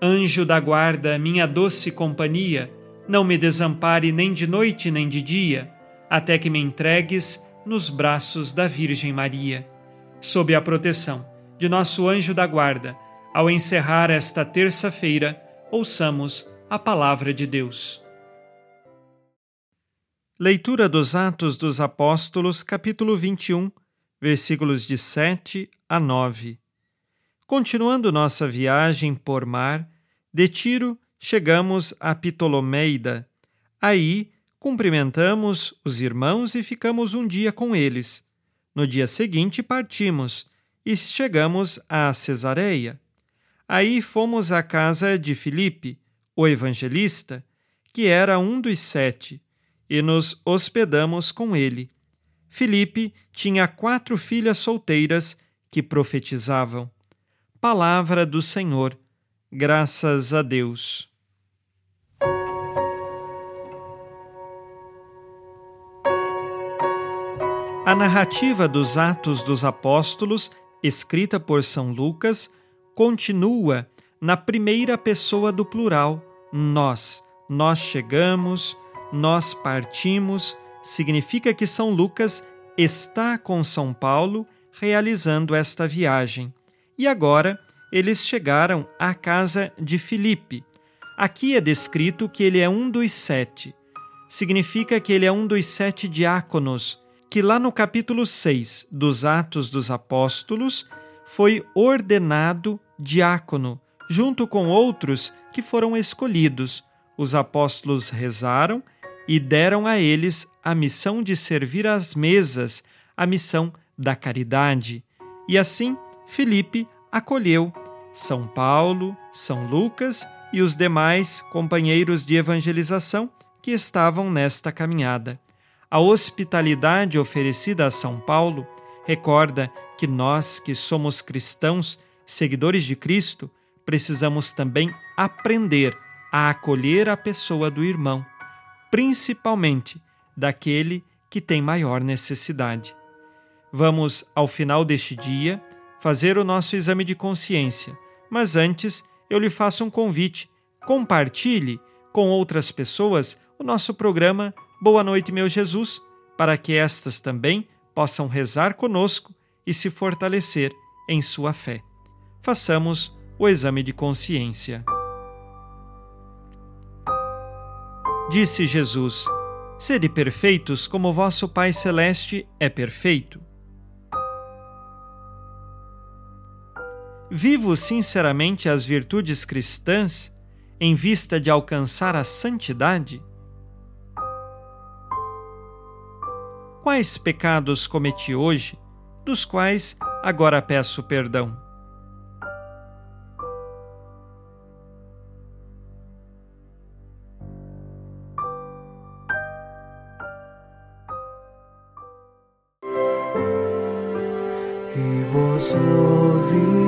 Anjo da guarda, minha doce companhia, não me desampare nem de noite nem de dia, até que me entregues nos braços da Virgem Maria. Sob a proteção de nosso anjo da guarda, ao encerrar esta terça-feira, ouçamos a palavra de Deus. Leitura dos Atos dos Apóstolos, capítulo 21, versículos de 7 a 9. Continuando nossa viagem por mar, de Tiro chegamos a Ptolomeida. Aí cumprimentamos os irmãos e ficamos um dia com eles. No dia seguinte partimos e chegamos a Cesareia. Aí fomos à casa de Filipe, o evangelista, que era um dos sete, e nos hospedamos com ele. Filipe tinha quatro filhas solteiras que profetizavam. Palavra do Senhor. Graças a Deus. A narrativa dos Atos dos Apóstolos, escrita por São Lucas, continua na primeira pessoa do plural, nós. Nós chegamos, nós partimos, significa que São Lucas está com São Paulo realizando esta viagem. E agora eles chegaram à casa de Filipe. Aqui é descrito que ele é um dos sete. Significa que ele é um dos sete diáconos, que lá no capítulo 6 dos Atos dos Apóstolos foi ordenado diácono, junto com outros que foram escolhidos. Os apóstolos rezaram e deram a eles a missão de servir às mesas, a missão da caridade. E assim, Filipe acolheu São Paulo, São Lucas e os demais companheiros de evangelização que estavam nesta caminhada. A hospitalidade oferecida a São Paulo recorda que nós, que somos cristãos, seguidores de Cristo, precisamos também aprender a acolher a pessoa do irmão, principalmente daquele que tem maior necessidade. Vamos, ao final deste dia, fazer o nosso exame de consciência. Mas antes, eu lhe faço um convite. Compartilhe com outras pessoas o nosso programa Boa Noite, meu Jesus, para que estas também possam rezar conosco e se fortalecer em sua fé. Façamos o exame de consciência. Disse Jesus: Sede perfeitos como vosso Pai Celeste é perfeito. Vivo sinceramente as virtudes cristãs em vista de alcançar a santidade? Quais pecados cometi hoje, dos quais agora peço perdão? E vós, ó